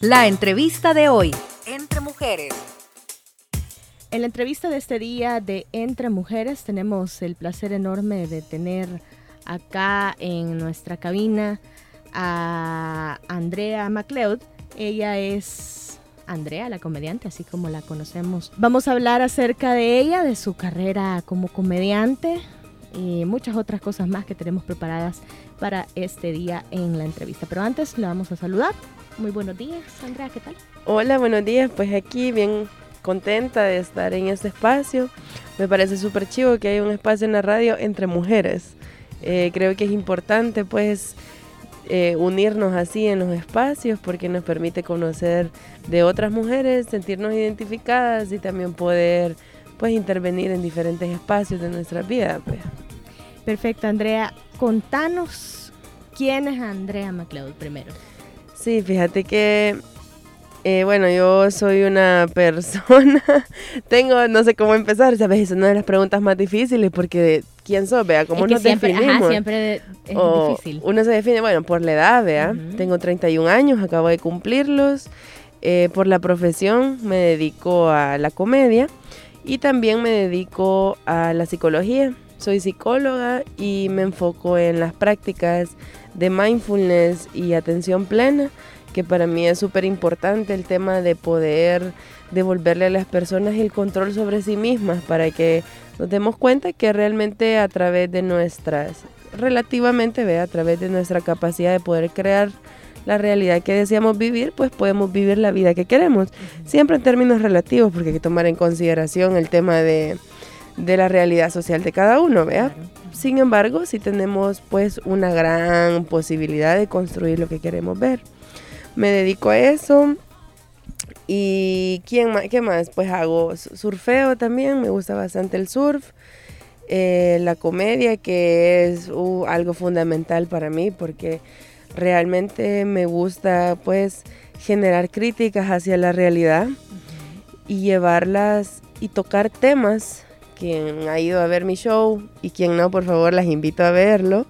La entrevista de hoy, Entre Mujeres. En la entrevista de este día de Entre Mujeres tenemos el placer enorme de tener acá en nuestra cabina a Andrea MacLeod. Ella es Andrea, la comediante, así como la conocemos. Vamos a hablar acerca de ella, de su carrera como comediante y muchas otras cosas más que tenemos preparadas para este día en la entrevista. Pero antes le vamos a saludar. Muy buenos días, Andrea, ¿qué tal? Hola, buenos días. Pues aquí bien contenta de estar en este espacio. Me parece súper chivo que haya un espacio en la radio entre mujeres. Eh, creo que es importante pues eh, unirnos así en los espacios porque nos permite conocer de otras mujeres, sentirnos identificadas y también poder pues intervenir en diferentes espacios de nuestra vida. Pues. Perfecto, Andrea. Contanos quién es Andrea MacLeod primero. Sí, fíjate que eh, bueno, yo soy una persona, tengo, no sé cómo empezar, ¿sabes? Es una de las preguntas más difíciles porque ¿quién sos? Vea, ¿cómo nos siempre, definimos? siempre es difícil. Uno se define, bueno, por la edad, vea, tengo 31 años, acabo de cumplirlos, eh, por la profesión me dedico a la comedia y también me dedico a la psicología. Soy psicóloga y me enfoco en las prácticas de mindfulness y atención plena que para mí es súper importante el tema de poder devolverle a las personas el control sobre sí mismas para que nos demos cuenta que realmente a través de nuestras, relativamente, ve, a través de nuestra capacidad de poder crear la realidad que deseamos vivir, pues podemos vivir la vida que queremos. Siempre en términos relativos, porque hay que tomar en consideración el tema de, de la realidad social de cada uno, ¿vea? Sin embargo, sí tenemos pues una gran posibilidad de construir lo que queremos ver me dedico a eso. ¿Y quién más, qué más? Pues hago surfeo también, me gusta bastante el surf. Eh, la comedia, que es uh, algo fundamental para mí, porque realmente me gusta pues generar críticas hacia la realidad y llevarlas y tocar temas. Quien ha ido a ver mi show y quien no, por favor, las invito a verlo.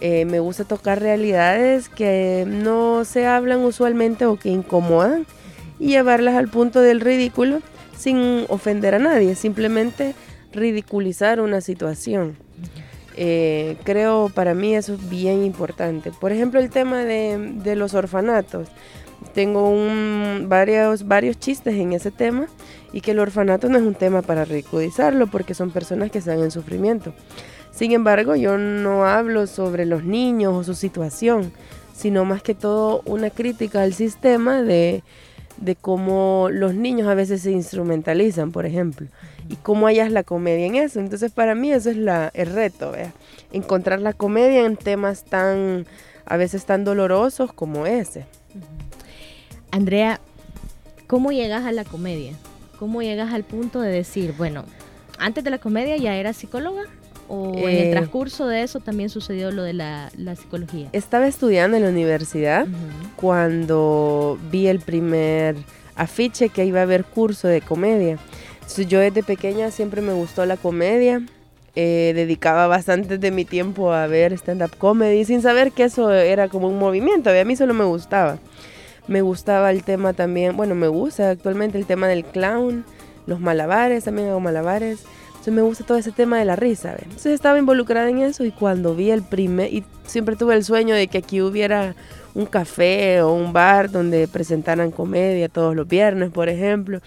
Eh, me gusta tocar realidades que no se hablan usualmente o que incomodan y llevarlas al punto del ridículo sin ofender a nadie, simplemente ridiculizar una situación. Eh, creo para mí eso es bien importante. Por ejemplo, el tema de, los orfanatos. Tengo un, varios, varios chistes en ese tema y que el orfanato no es un tema para ridiculizarlo porque son personas que están en sufrimiento. Sin embargo, yo no hablo sobre los niños o su situación, sino más que todo una crítica al sistema de, cómo los niños a veces se instrumentalizan, por ejemplo, y cómo hallas la comedia en eso. Entonces, para mí eso es la, el reto, ¿vea? encontrar la comedia en temas tan, a veces tan dolorosos como ese. Andrea, ¿cómo llegas a la comedia? ¿Cómo llegas al punto de decir, bueno, antes de la comedia ya era psicóloga? ¿O en el eh, transcurso de eso también sucedió lo de la, psicología? Estaba estudiando en la universidad cuando vi el primer afiche que iba a haber curso de comedia. yo desde pequeña siempre me gustó la comedia. Eh, dedicaba bastante de mi tiempo a ver stand-up comedy sin saber que eso era como un movimiento. A mí solo me gustaba. Me gustaba el tema también, bueno, me gusta actualmente el tema del clown, los malabares, también hago malabares. Entonces me gusta todo ese tema de la risa. Entonces estaba involucrada en eso y cuando vi el primer, y siempre tuve el sueño de que aquí hubiera un café o un bar donde presentaran comedia todos los viernes, por ejemplo.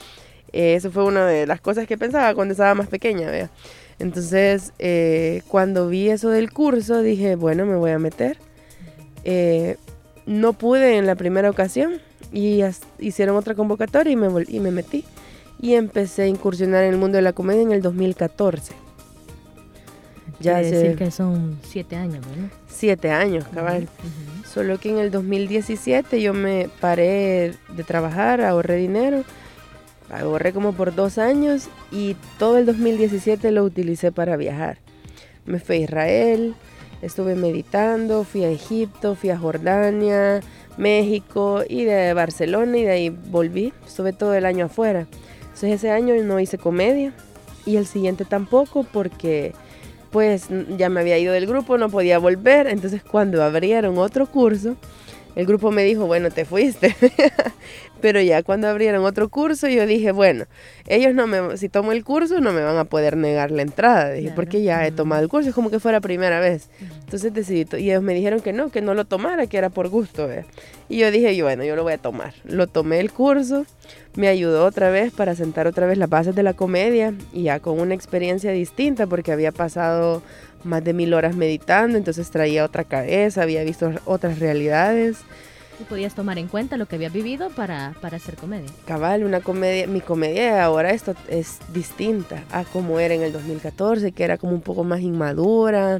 Eh, eso fue una de las cosas que pensaba cuando estaba más pequeña, ¿vea? Entonces, eh, cuando vi eso del curso, dije, bueno, me voy a meter. Eh, no pude en la primera ocasión y hicieron otra convocatoria y me, y me metí y empecé a incursionar en el mundo de la comedia en el 2014. Ya Quiere decir que son siete años, ¿verdad? Siete años, cabal. Solo que en el 2017 yo me paré de trabajar, ahorré dinero, ahorré como por dos años y todo el 2017 lo utilicé para viajar. Me fui a Israel, estuve meditando, fui a Egipto, fui a Jordania, México y de Barcelona y de ahí volví. Estuve todo el año afuera. Entonces ese año no hice comedia y el siguiente tampoco porque pues ya me había ido del grupo, no podía volver. Entonces cuando abrieron otro curso, el grupo me dijo, bueno, te fuiste. Pero ya cuando abrieron otro curso, yo dije, bueno, ellos no me, si tomo el curso, no me van a poder negar la entrada. Dije, porque ya he tomado el curso, es como que fuera primera vez. Entonces decidí, y ellos me dijeron que no, que no lo tomara, que era por gusto. Y yo dije, bueno, yo lo voy a tomar. Lo tomé el curso, me ayudó otra vez para sentar otra vez las bases de la comedia y ya con una experiencia distinta, porque había pasado más de mil horas meditando, entonces traía otra cabeza, había visto otras realidades y podías tomar en cuenta lo que habías vivido para, para hacer comedia. Cabal, una comedia, mi comedia ahora esto es distinta a como era en el 2014, que era como un poco más inmadura.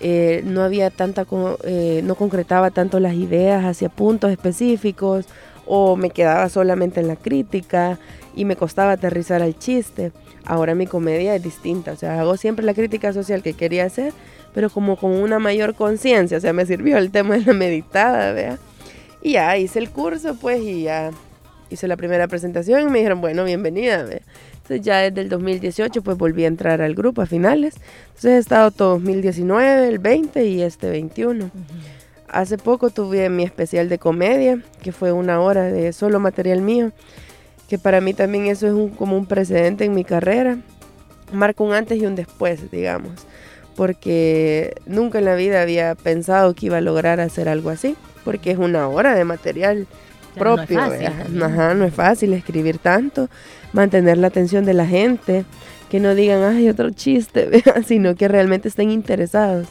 Eh, no había tanta, eh, no concretaba tanto las ideas hacia puntos específicos o me quedaba solamente en la crítica y me costaba aterrizar al chiste. Ahora mi comedia es distinta, o sea, hago siempre la crítica social que quería hacer, pero como con una mayor conciencia, o sea, me sirvió el tema de la meditada, vea y ya hice el curso, pues, y ya hice la primera presentación y me dijeron, bueno, bienvenida. Entonces ya desde el 2018 pues volví a entrar al grupo a finales. Entonces he estado todo 2019, el 20 y este 21. Hace poco tuve mi especial de comedia, que fue una hora de solo material mío, que para mí también eso es un, como un precedente en mi carrera. Marca un antes y un después, digamos, porque nunca en la vida había pensado que iba a lograr hacer algo así porque es una hora de material propio. No es, fácil, Ajá, no es fácil escribir tanto, mantener la atención de la gente, que no digan, ay, otro chiste, sino que realmente estén interesados.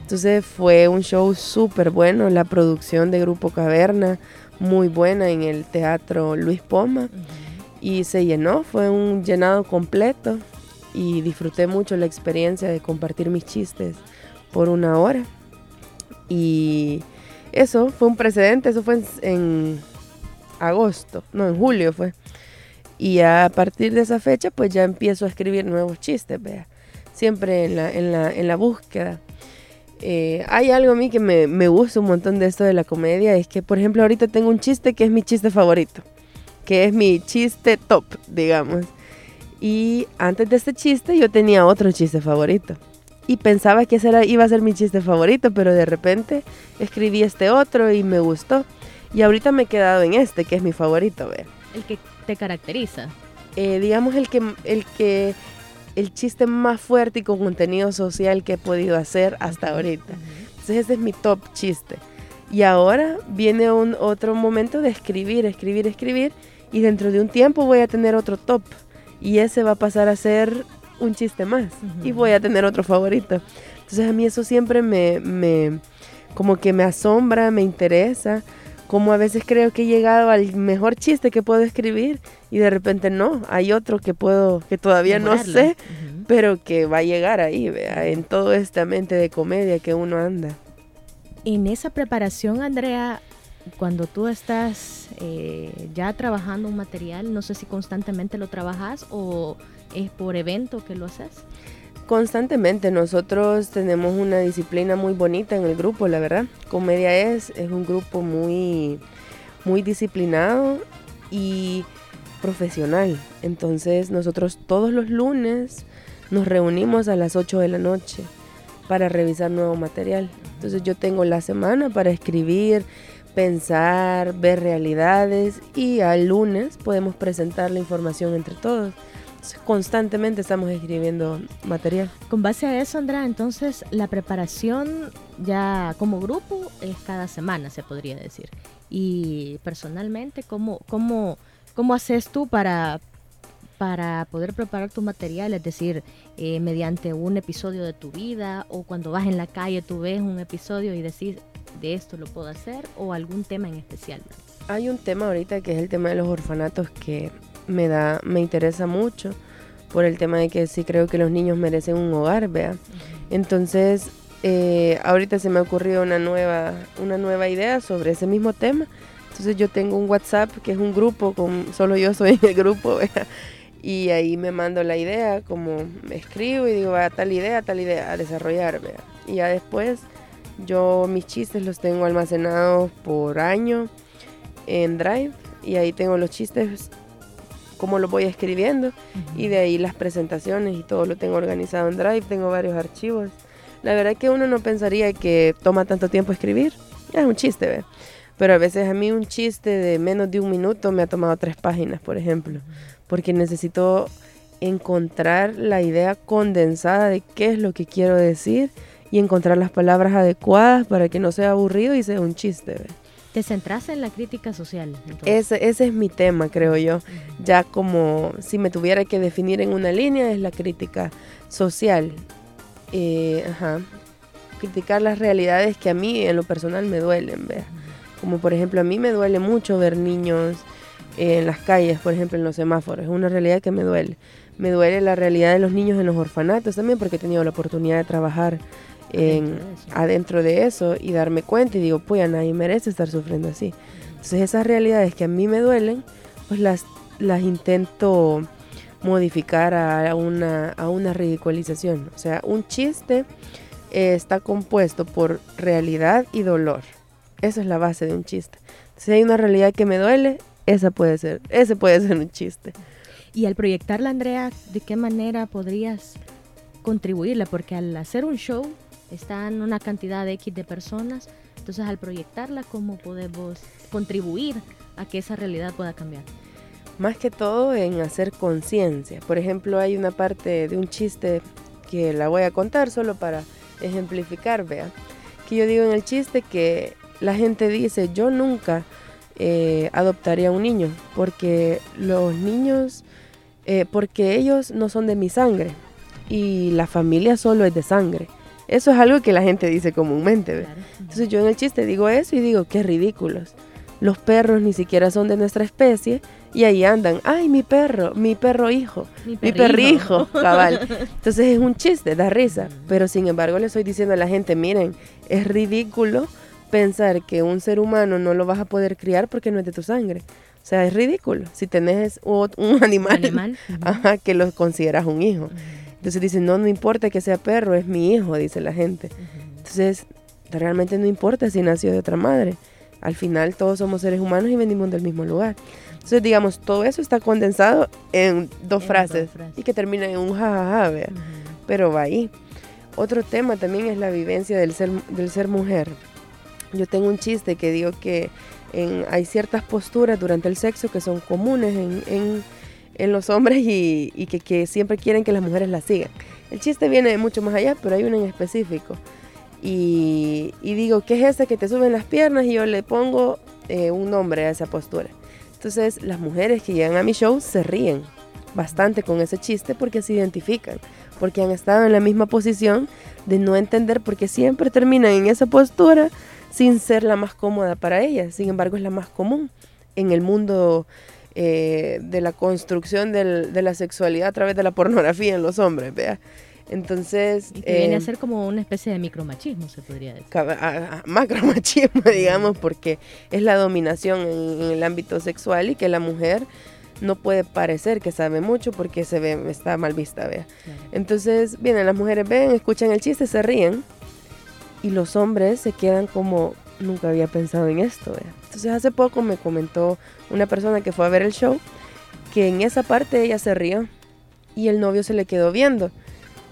Entonces fue un show súper bueno, la producción de Grupo Caverna, muy buena en el Teatro Luis Poma. Y se llenó, fue un llenado completo y disfruté mucho la experiencia de compartir mis chistes por una hora. Y eso fue un precedente, eso fue en, agosto, no, en julio fue. Y a partir de esa fecha, pues ya empiezo a escribir nuevos chistes, vea. Siempre en la, en la, en la búsqueda. Eh, hay algo a mí que me, me, gusta un montón de esto de la comedia, es que, por ejemplo, ahorita tengo un chiste que es mi chiste favorito, que es mi chiste top, digamos. Y antes de este chiste yo tenía otro chiste favorito y pensaba que ese iba a ser mi chiste favorito, pero de repente escribí este otro y me gustó. Y ahorita me he quedado en este, que es mi favorito, ver. El que te caracteriza. Eh, digamos el que, el que, el chiste más fuerte y con contenido social que he podido hacer hasta ahorita. Entonces ese es mi top chiste. Y ahora viene un otro momento de escribir, escribir, escribir. Y dentro de un tiempo voy a tener otro top. Y ese va a pasar a ser un chiste más y voy a tener otro favorito. Entonces a mí eso siempre me, me, como que me asombra, me interesa, como a veces creo que he llegado al mejor chiste que puedo escribir y de repente no, hay otro que puedo, que todavía no sé, pero que va a llegar ahí, vea, en todo esta mente de comedia que uno anda. En esa preparación, Andrea, cuando tú estás eh, ya trabajando un material, no sé si constantemente lo trabajas o es por evento que lo haces. Constantemente, nosotros tenemos una disciplina muy bonita en el grupo, la verdad. Comedia es, es un grupo muy, muy disciplinado y profesional. Entonces nosotros todos los lunes nos reunimos a las 8 de la noche para revisar nuevo material. Entonces yo tengo la semana para escribir, pensar, ver realidades y al lunes podemos presentar la información entre todos. constantemente estamos escribiendo material. Con base a eso, Andrea, entonces la preparación ya como grupo es cada semana, se podría decir. Y personalmente, ¿cómo, cómo, cómo haces tú para, para poder preparar tu material? Es decir, eh, mediante un episodio de tu vida o cuando vas en la calle tú ves un episodio y decís, de esto lo puedo hacer o algún tema en especial? Hay un tema ahorita que es el tema de los orfanatos que me da, me interesa mucho por el tema de que sí creo que los niños merecen un hogar, vea. Entonces, eh, ahorita se me ha ocurrido una nueva, una nueva idea sobre ese mismo tema. Entonces yo tengo un WhatsApp que es un grupo, con, solo yo soy el grupo, vea. Y ahí me mando la idea, como me escribo y digo, va, tal idea, tal idea, a desarrollar, vea. Y ya después yo mis chistes los tengo almacenados por año en Drive y ahí tengo los chistes como los voy escribiendo y de ahí las presentaciones y todo lo tengo organizado en Drive, tengo varios archivos. La verdad es que uno no pensaría que toma tanto tiempo escribir, es un chiste, ¿ve? Pero a veces a mí un chiste de menos de un minuto me ha tomado tres páginas, por ejemplo, porque necesito encontrar la idea condensada de qué es lo que quiero decir y encontrar las palabras adecuadas para que no sea aburrido y sea un chiste. ¿Te centras en la crítica social? Ese, ese es mi tema, creo yo. Ya como si me tuviera que definir en una línea, es la crítica social. Eh, ajá. Criticar las realidades que a mí en lo personal me duelen, ¿vea? Como por ejemplo, a mí me duele mucho ver niños en las calles, por ejemplo, en los semáforos. Es una realidad que me duele. Me duele la realidad de los niños en los orfanatos también porque he tenido la oportunidad de trabajar en, adentro de eso y darme cuenta y digo, pues a nadie merece estar sufriendo así. Entonces esas realidades que a mí me duelen, pues las, las intento modificar a una, a una ridiculización. O sea, un chiste eh, está compuesto por realidad y dolor. Esa es la base de un chiste. Si hay una realidad que me duele, esa puede ser, ese puede ser un chiste. Y al proyectarla, Andrea, ¿de qué manera podrías contribuirla? Porque al hacer un show están una cantidad de X de personas, entonces al proyectarla, ¿cómo podemos contribuir a que esa realidad pueda cambiar? Más que todo en hacer conciencia. Por ejemplo, hay una parte de un chiste que la voy a contar solo para ejemplificar, vea. Que yo digo en el chiste que la gente dice, yo nunca eh, adoptaría un niño, porque los niños, eh, porque ellos no son de mi sangre y la familia solo es de sangre. Eso es algo que la gente dice comúnmente. Entonces yo en el chiste digo eso y digo, qué ridículos. Los perros ni siquiera son de nuestra especie y ahí andan, ay, mi perro, mi perro hijo, mi, mi perrijo, cabal. Entonces es un chiste, da risa, pero sin embargo le estoy diciendo a la gente, miren, es ridículo pensar que un ser humano no lo vas a poder criar porque no es de tu sangre. O sea, es ridículo. Si tenés un animal, que lo consideras un hijo. Entonces dicen, no, no importa que sea perro, es mi hijo, dice la gente. Entonces, realmente no importa si nació de otra madre. Al final todos somos seres humanos y venimos del mismo lugar. Entonces, digamos, todo eso está condensado en dos, frases, y que terminan en un jajaja, ja, Pero va ahí. Otro tema también es la vivencia del ser, del ser mujer. Yo tengo un chiste que digo que hay ciertas posturas durante el sexo que son comunes en, los hombres y, que, siempre quieren que las mujeres las sigan. El chiste viene de mucho más allá, pero hay uno en específico. Y, digo, ¿qué es ese que te suben las piernas? Y yo le pongo eh, un nombre a esa postura. Entonces las mujeres que llegan a mi show se ríen bastante con ese chiste porque se identifican, porque han estado en la misma posición de no entender porque siempre terminan en esa postura sin ser la más cómoda para ellas. Sin embargo, es la más común en el mundo eh, de la construcción de la sexualidad a través de la pornografía en los hombres, vea. Entonces... Y que viene a eh, ser como una especie de micromachismo, se podría decir. macromachismo, digamos, porque es la dominación en, el ámbito sexual y que la mujer no puede parecer que sabe mucho porque se ve, está mal vista, vea. Entonces, vienen las mujeres, ven, escuchan el chiste, se ríen y los hombres se quedan como, nunca había pensado en esto. Entonces hace poco me comentó una persona que fue a ver el show que en esa parte ella se rió y el novio se le quedó viendo.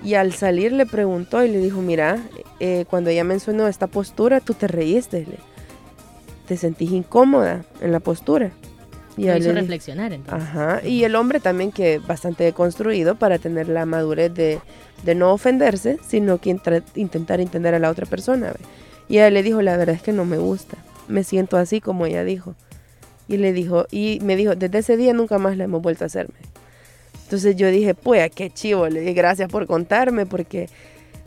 Y al salir le preguntó y le dijo, mira, eh, cuando ella mencionó esta postura, tú te reíste. te sentís incómoda en la postura. Y lo hizo reflexionar entonces. Ajá, y el hombre también que bastante construido para tener la madurez de, no ofenderse, sino que intentar entender a la otra persona. Y ella le dijo, la verdad es que no me gusta, me siento así como ella dijo. Y le dijo, y me dijo, desde ese día nunca más la hemos vuelto a hacerme. Entonces yo dije, pues, qué chivo, le dije, gracias por contarme, porque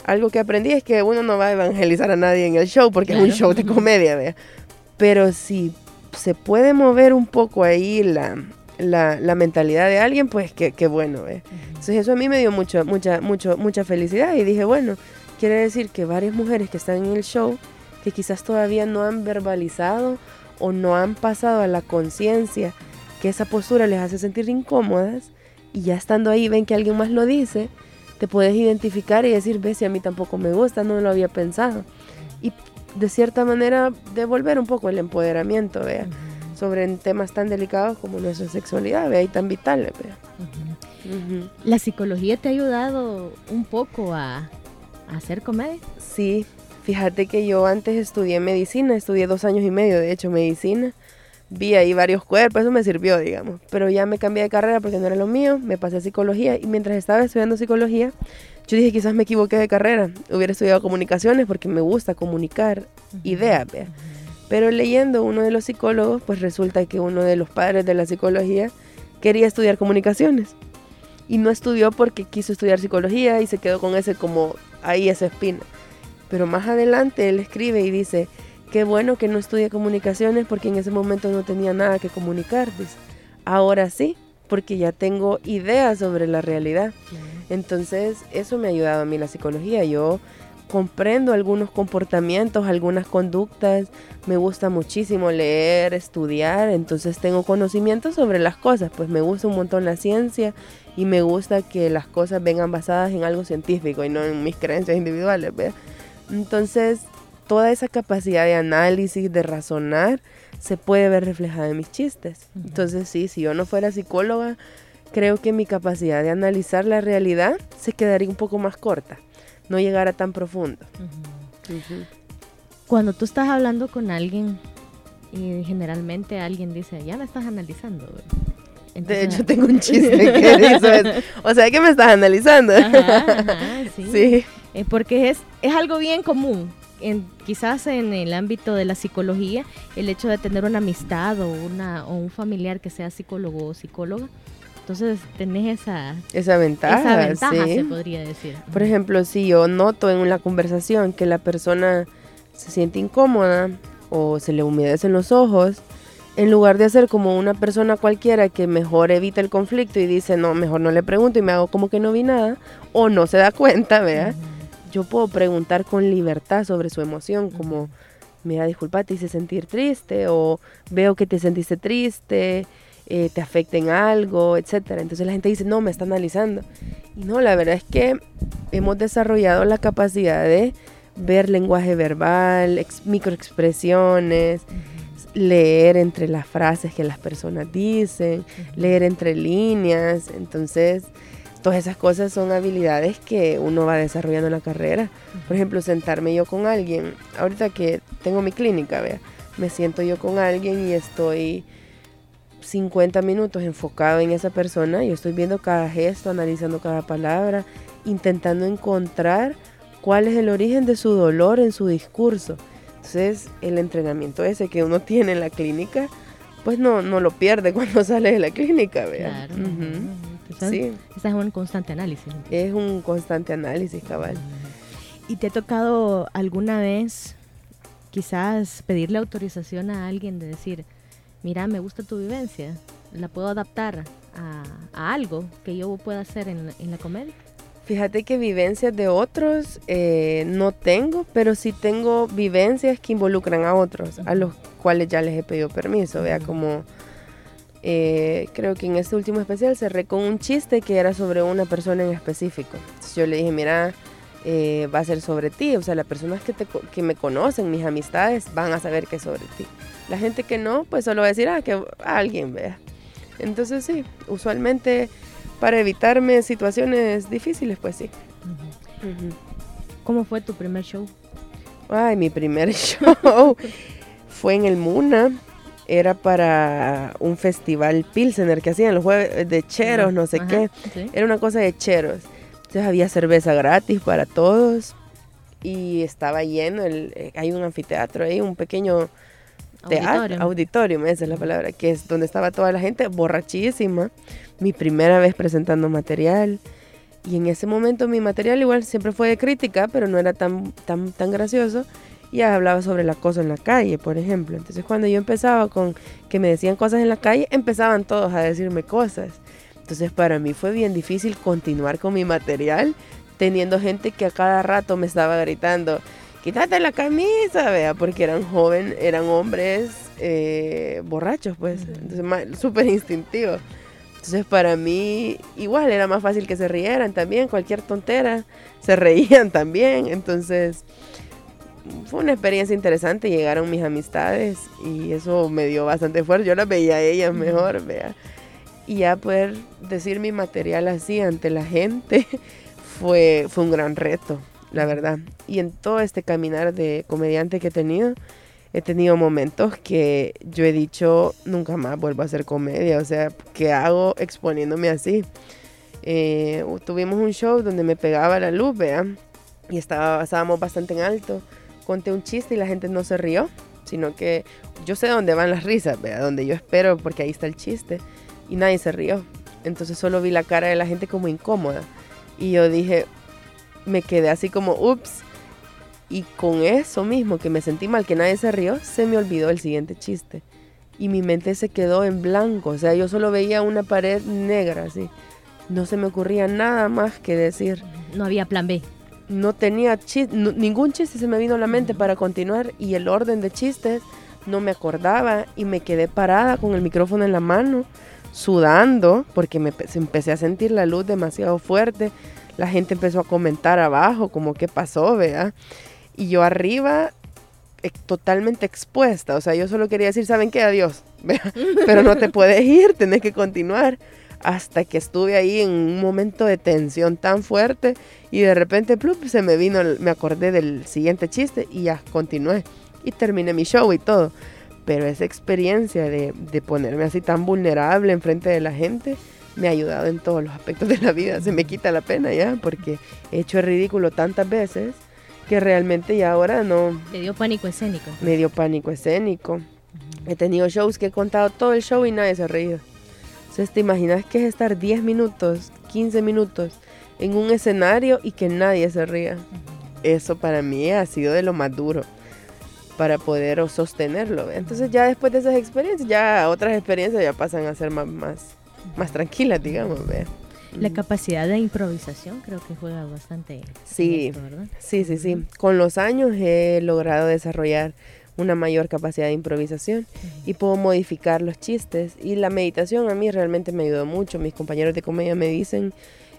algo que aprendí es que uno no va a evangelizar a nadie en el show, porque es un show de comedia, ¿vea? Pero si se puede mover un poco ahí la, la, mentalidad de alguien, pues qué, bueno. ¿eh? Entonces eso a mí me dio mucho, mucha, mucho, mucha felicidad y dije, bueno, quiere decir que varias mujeres que están en el show, que quizás todavía no han verbalizado o no han pasado a la conciencia que esa postura les hace sentir incómodas y ya estando ahí ven que alguien más lo dice, te puedes identificar y decir, ve si a mí tampoco me gusta, no lo había pensado. Y de cierta manera devolver un poco el empoderamiento, vea, sobre temas tan delicados como nuestra sexualidad, vea, y tan vitales, vea. ¿La psicología te ha ayudado un poco a, hacer comedia? Sí, Fíjate que yo antes estudié medicina, estudié dos años y medio, de hecho, medicina. Vi ahí varios cuerpos, eso me sirvió, digamos. Pero ya me cambié de carrera porque no era lo mío, me pasé a psicología y mientras estaba estudiando psicología, yo dije quizás me equivoqué de carrera. Hubiera estudiado comunicaciones porque me gusta comunicar ideas, Pero leyendo uno de los psicólogos, pues resulta que uno de los padres de la psicología quería estudiar comunicaciones. Y no estudió porque quiso estudiar psicología y se quedó con ese como ahí esa espina. Pero más adelante él escribe y dice, qué bueno que no estudie comunicaciones porque en ese momento no tenía nada que comunicar. Ahora sí, porque ya tengo ideas sobre la realidad. Entonces eso me ha ayudado a mí la psicología. Yo comprendo algunos comportamientos, algunas conductas, me gusta muchísimo leer, estudiar, entonces tengo conocimiento sobre las cosas, pues me gusta un montón la ciencia y me gusta que las cosas vengan basadas en algo científico y no en mis creencias individuales. Entonces, toda esa capacidad de análisis, de razonar, se puede ver reflejada en mis chistes. Entonces, sí, si yo no fuera psicóloga, creo que mi capacidad de analizar la realidad se quedaría un poco más corta, no llegara tan profundo. Cuando tú estás hablando con alguien y generalmente alguien dice, ya me estás analizando. de hecho, tengo un chiste que dice O sea, que me estás analizando. sí. Eh, porque es, es algo bien común. En, quizás en el ámbito de la psicología, el hecho de tener una amistad o, una, o un familiar que sea psicólogo o psicóloga, entonces tenés esa, esa ventaja, esa ventaja se podría decir. Por ejemplo, si yo noto en una conversación que la persona se siente incómoda o se le humedecen los ojos, en lugar de hacer como una persona cualquiera que mejor evita el conflicto y dice, no, mejor no le pregunto y me hago como que no vi nada, o no se da cuenta, vea yo puedo preguntar con libertad sobre su emoción, como, mira, disculpa, te hice sentir triste o veo que te sentiste triste, eh, te afecta en algo, etcétera. Entonces la gente dice, no, me está analizando. Y no, la verdad es que hemos desarrollado la capacidad de ver lenguaje verbal, microexpresiones, leer entre las frases que las personas dicen, leer entre líneas. Entonces, todas esas cosas son habilidades que uno va desarrollando en la carrera. Por ejemplo, sentarme yo con alguien, ahorita que tengo mi clínica, vea, me siento yo con alguien y estoy 50 minutos enfocado en esa persona, yo estoy viendo cada gesto, analizando cada palabra, intentando encontrar cuál es el origen de su dolor en su discurso. Entonces, el entrenamiento ese que uno tiene en la clínica, pues no, no lo pierde cuando sale de la clínica, vea. Claro. Sí. es un constante análisis. Es un constante análisis, cabal. ¿Y te ha tocado alguna vez quizás pedirle autorización a alguien de decir, mira, me gusta tu vivencia, la puedo adaptar a, algo que yo pueda hacer en, la comedia? Fíjate que vivencias de otros eh, no tengo, pero sí tengo vivencias que involucran a otros, a los cuales ya les he pedido permiso, vea como eh, creo que en este último especial cerré con un chiste que era sobre una persona en específico. yo le dije, mira, eh, va a ser sobre ti. O sea, las personas que, que me conocen, mis amistades, van a saber que es sobre ti. La gente que no, pues solo va a decir, ah, que alguien vea. Entonces sí, usualmente para evitarme situaciones difíciles, pues sí. ¿Cómo fue tu primer show? Ay, mi primer show fue en el Muna era para un festival Pilsener que hacían los jueves de cheros, no sé qué. Era una cosa de cheros. Entonces había cerveza gratis para todos y estaba lleno. El, eh, hay un anfiteatro ahí, un pequeño teatro, auditorio, esa es la palabra, que es donde estaba toda la gente borrachísima. Mi primera vez presentando material. Y en ese momento mi material igual siempre fue de crítica, pero no era tan, tan, tan gracioso y hablaba sobre el acoso en la calle, por ejemplo. Entonces cuando yo empezaba con que me decían cosas en la calle, empezaban todos a decirme cosas. Entonces para mí fue bien difícil continuar con mi material teniendo gente que a cada rato me estaba gritando, quítate la camisa, vea, porque eran jóvenes, eran hombres eh, borrachos, pues, entonces súper instintivo. Entonces para mí igual era más fácil que se rieran también, cualquier tontera, se reían también, entonces fue una experiencia interesante, llegaron mis amistades y eso me dio bastante fuerza, yo las veía a ellas mejor, vea. Y ya poder decir mi material así ante la gente fue, fue un gran reto. la verdad. Y en todo este caminar de comediante que he tenido, he tenido momentos que yo he dicho, nunca más vuelvo a hacer comedia, o sea, ¿qué hago exponiéndome así? Eh, tuvimos un show donde me pegaba la luz, vean, y estaba, estábamos bastante en alto. Conté un chiste y la gente no se rió, sino que yo sé dónde van las risas, vea, donde yo espero, porque ahí está el chiste, y nadie se rió. Entonces solo vi la cara de la gente como incómoda. Y yo dije, me quedé así como, ups. Y con eso mismo, que me sentí mal, que nadie se rió, se me olvidó el siguiente chiste. Y mi mente se quedó en blanco. O sea, yo solo veía una pared negra, así. No se me ocurría nada más que decir. No había plan B. No tenía chiste, ningún chiste se me vino a la mente para continuar. Y el orden de chistes no me acordaba. Y me quedé parada con el micrófono en la mano, sudando, porque me empecé a sentir la luz demasiado fuerte. La gente empezó a comentar abajo, como qué pasó, vea y yo arriba eh, totalmente expuesta. O sea, yo solo quería decir, ¿saben qué? Adiós. Pero no te puedes ir, tenés que continuar. Hasta que estuve ahí en un momento de tensión tan fuerte y de repente plup, se me vino, me acordé del siguiente chiste y ya continué. Y terminé mi show y todo. Pero esa experiencia de, de ponerme así tan vulnerable enfrente de la gente me ha ayudado en todos los aspectos de la vida. Se me quita la pena ya porque he hecho el ridículo tantas veces que realmente ya ahora no... Me dio pánico escénico. Me dio pánico escénico. He tenido shows que he contado todo el show y nadie se ha reído. Entonces, ¿te imaginas que es estar 10 minutos, 15 minutos en un escenario y que nadie se ría? Eso para mí ha sido de lo más duro para poder sostenerlo. Entonces ya después de esas experiencias, ya otras experiencias ya pasan a ser más, más, más tranquilas, digamos. ¿ve? La capacidad de improvisación creo que juega bastante. Sí, sí, sí, sí. Con los años he logrado desarrollar una mayor capacidad de improvisación y puedo modificar los chistes. Y la meditación a mí realmente me ayudó mucho. Mis compañeros de comedia me dicen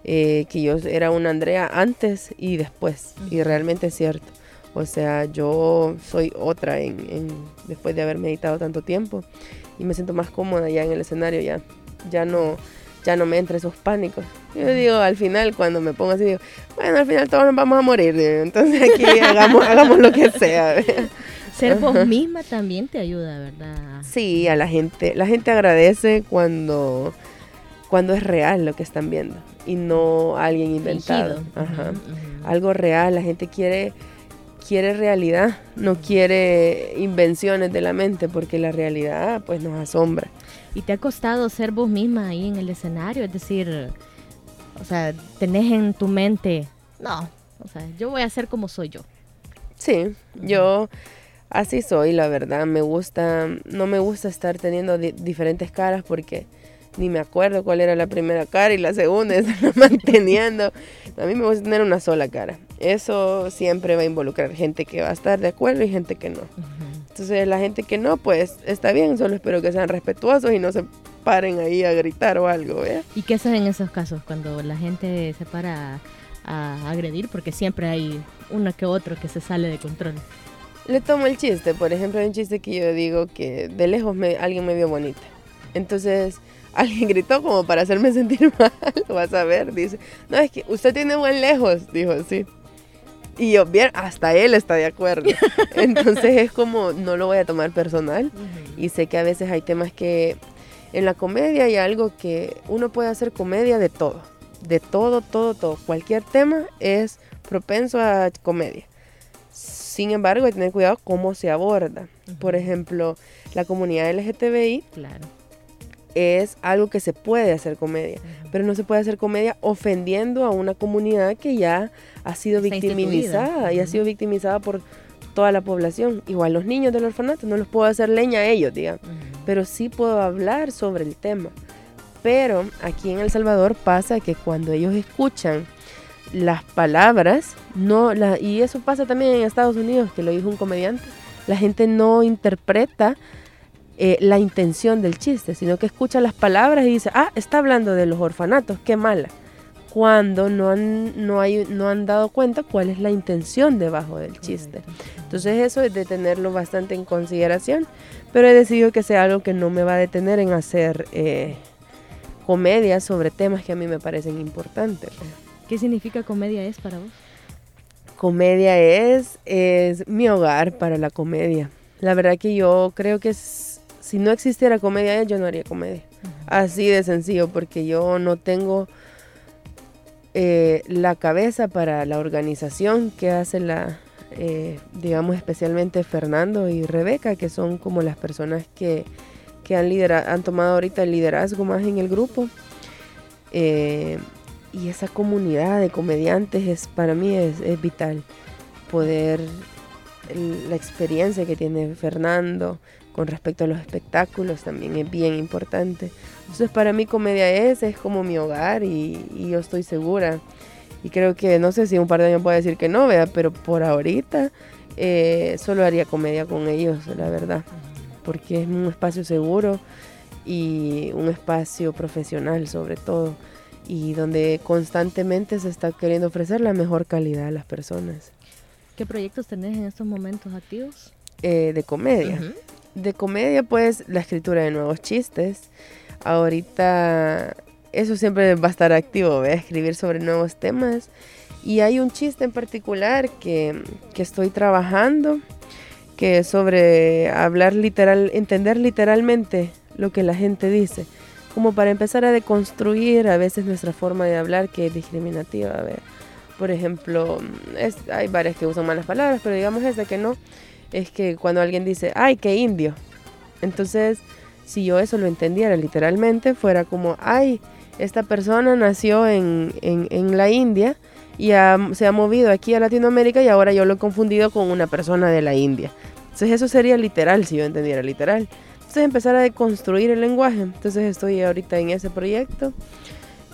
eh, que yo era una Andrea antes y después. Y realmente es cierto. O sea, yo soy otra en, después de haber meditado tanto tiempo y me siento más cómoda ya en el escenario. Ya, ya no ya no me entre esos pánicos. Yo digo, al final, cuando me pongo así, digo, bueno, al final todos nos vamos a morir. Entonces aquí hagamos, hagamos lo que sea. Ser vos misma también te ayuda, ¿verdad? Sí, a la gente. La gente agradece cuando, cuando es real lo que están viendo y no alguien inventado. Ajá. Algo real, la gente quiere quiere realidad, no quiere invenciones de la mente, porque la realidad pues nos asombra. ¿Y te ha costado ser vos misma ahí en el escenario? Es decir, o sea, tenés en tu mente, no, o sea, yo voy a ser como soy yo. Sí, yo así soy, la verdad. Me gusta, no me gusta estar teniendo diferentes caras porque ni me acuerdo cuál era la primera cara y la segunda, estar manteniendo. A mí me gusta tener una sola cara. Eso siempre va a involucrar gente que va a estar de acuerdo y gente que no. Entonces la gente que no, pues está bien, solo espero que sean respetuosos y no se paren ahí a gritar o algo. ¿Y qué haces en esos casos cuando la gente se para a agredir? Porque siempre hay uno que otro que se sale de control. Le tomo el chiste, por ejemplo, hay un chiste que yo digo que de lejos me, alguien me vio bonita. Entonces alguien gritó como para hacerme sentir mal, vas a ver, dice, no, es que usted tiene buen lejos, dijo, sí. Y yo, bien, hasta él está de acuerdo. Entonces es como, no lo voy a tomar personal. Y sé que a veces hay temas que en la comedia hay algo que uno puede hacer comedia de todo. De todo, todo, todo. Cualquier tema es propenso a comedia. Sin embargo, hay que tener cuidado cómo se aborda. Por ejemplo, la comunidad LGTBI claro es algo que se puede hacer comedia, pero no se puede hacer comedia ofendiendo a una comunidad que ya ha sido victimizada y ha sido victimizada por toda la población. Igual los niños del orfanato, no los puedo hacer leña a ellos, digamos, pero sí puedo hablar sobre el tema. Pero aquí en El Salvador pasa que cuando ellos escuchan las palabras, no la, y eso pasa también en Estados Unidos, que lo dijo un comediante, la gente no interpreta eh, la intención del chiste, sino que escucha las palabras y dice, ah, está hablando de los orfanatos, qué mala. Cuando no han, no, hay, no han dado cuenta cuál es la intención debajo del chiste. Entonces eso es de tenerlo bastante en consideración, pero he decidido que sea algo que no me va a detener en hacer eh, comedia sobre temas que a mí me parecen importantes. ¿Qué significa comedia es para vos? comedia es, es mi hogar para la comedia. La verdad que yo creo que si no existiera comedia, yo no haría comedia. Así de sencillo, porque yo no tengo eh, la cabeza para la organización que hace la, eh, digamos especialmente Fernando y Rebeca, que son como las personas que, han, han tomado ahorita el liderazgo más en el grupo. Eh, y esa comunidad de comediantes es para mí es, vital. Poder la experiencia que tiene Fernando con respecto a los espectáculos también es bien importante. Entonces para mí comedia es es como mi hogar y, yo estoy segura. Y creo que no sé si un par de años puedo decir que no vea pero por ahorita eh, solo haría comedia con ellos la verdad. Porque es un espacio seguro y un espacio profesional sobre todo y donde constantemente se está queriendo ofrecer la mejor calidad a las personas. ¿Qué proyectos tenés en estos momentos activos? Eh, de comedia. De comedia, pues la escritura de nuevos chistes. Ahorita eso siempre va a estar activo, voy a escribir sobre nuevos temas. Y hay un chiste en particular que, que estoy trabajando, que es sobre hablar literal, entender literalmente lo que la gente dice como para empezar a deconstruir a veces nuestra forma de hablar que es discriminativa. A ver, por ejemplo, hay varias que usan malas palabras, pero digamos esta que no, es que cuando alguien dice, ay, qué indio. Entonces, si yo eso lo entendiera literalmente, fuera como, ay, esta persona nació en, en, la India y se ha movido aquí a Latinoamérica y ahora yo lo he confundido con una persona de la India. Entonces eso sería literal si yo entendiera literal. Entonces empezar a deconstruir el lenguaje. Entonces estoy ahorita en ese proyecto.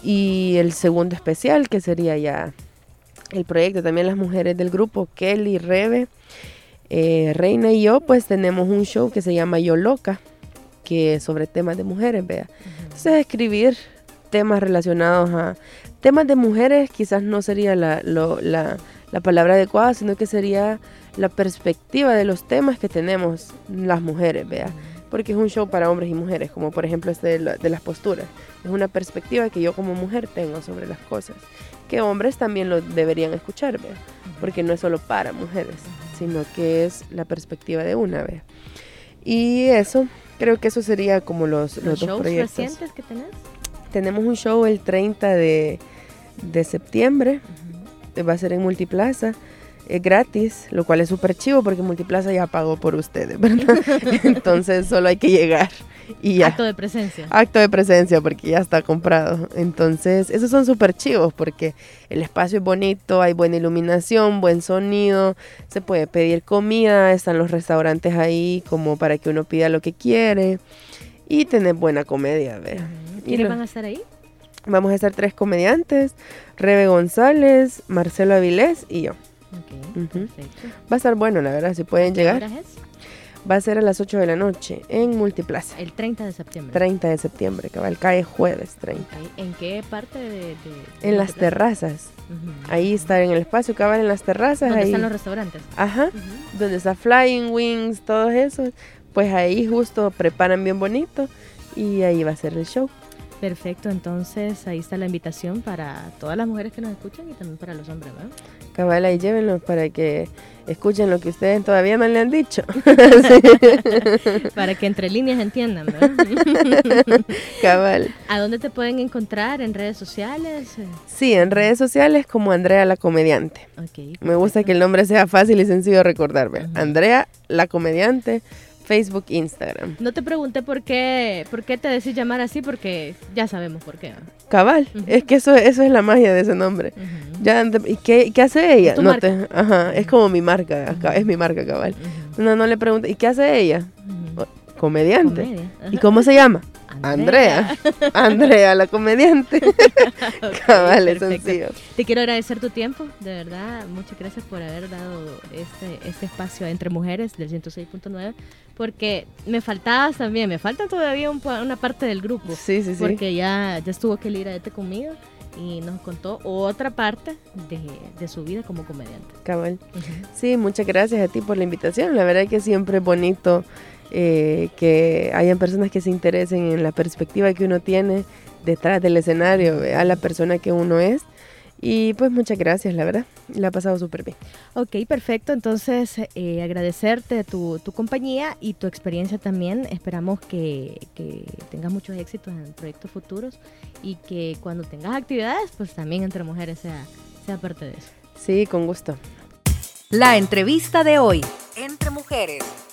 Y el segundo especial, que sería ya el proyecto, también las mujeres del grupo, Kelly, Rebe, eh, Reina y yo, pues tenemos un show que se llama Yo Loca, que es sobre temas de mujeres, vea. Entonces escribir temas relacionados a temas de mujeres quizás no sería la, la palabra adecuada, sino que sería la perspectiva de los temas que tenemos las mujeres, vea porque es un show para hombres y mujeres, como por ejemplo este de, las posturas. Es una perspectiva que yo como mujer tengo sobre las cosas, que hombres también lo deberían escuchar, ¿vea? porque no es solo para mujeres, sino que es la perspectiva de una, vez. Y eso, creo que eso sería como los, los, dos proyectos. recientes que tenés? Tenemos un show el 30 de, septiembre, va a ser en Multiplaza es gratis, lo cual es súper chivo porque Multiplaza ya pagó por ustedes, ¿verdad? Entonces solo hay que llegar y ya. Acto de presencia. Acto de presencia porque ya está comprado. Entonces, esos son súper chivos porque el espacio es bonito, hay buena iluminación, buen sonido, se puede pedir comida, están los restaurantes ahí como para que uno pida lo que quiere y tener buena comedia, ¿ver? ¿Quiénes van a estar ahí? Vamos a estar tres comediantes, Rebe González, Marcelo Avilés y yo. Va a estar bueno, la verdad, si pueden llegar. es? Va a ser a las 8 de la noche en Multiplaza. El 30 de septiembre. 30 de septiembre, cabal, cae jueves 30. ¿En qué parte de...? en las terrazas. Ahí está en el espacio cabal, en las terrazas. Donde ahí. están los restaurantes. Ajá, donde está Flying Wings, todo eso. Pues ahí justo preparan bien bonito y ahí va a ser el show. Perfecto, entonces ahí está la invitación para todas las mujeres que nos escuchan y también para los hombres, ¿verdad? Cabal, ahí llévenlos para que escuchen lo que ustedes todavía no le han dicho. para que entre líneas entiendan, ¿verdad? Cabal. ¿A dónde te pueden encontrar? ¿En redes sociales? Sí, en redes sociales como Andrea la Comediante. Me gusta que el nombre sea fácil y sencillo de recordarme. Andrea la Comediante. Facebook, Instagram. No te pregunté por qué, por qué te decís llamar así, porque ya sabemos por qué. Cabal, es que eso, eso es la magia de ese nombre. ya, ¿Y qué, qué hace ella? No ajá, es como mi marca, es mi marca, cabal. No, no le pregunté, ¿y qué hace ella? Comediante. ¿Y cómo se llama? Andrea. Andrea, la comediante. Cabal, sencillo. Te quiero agradecer tu tiempo, de verdad. Muchas gracias por haber dado este, este espacio entre mujeres del 106.9, porque me faltabas también, me falta todavía una parte del grupo. Sí, sí, sí. Porque ya, ya estuvo que ir a este conmigo y nos contó otra parte de, su vida como comediante. Cabal. Sí, muchas gracias a ti por la invitación. La verdad es que siempre es bonito eh, que hayan personas que se interesen en la perspectiva que uno tiene detrás del escenario, a la persona que uno es. Y pues muchas gracias, la verdad. La ha pasado súper bien. Ok, perfecto. Entonces, eh, agradecerte tu, tu, compañía y tu experiencia también. Esperamos que, que, tengas muchos éxitos en proyectos futuros y que cuando tengas actividades, pues también entre mujeres sea, sea parte de eso. Sí, con gusto. La entrevista de hoy, entre mujeres.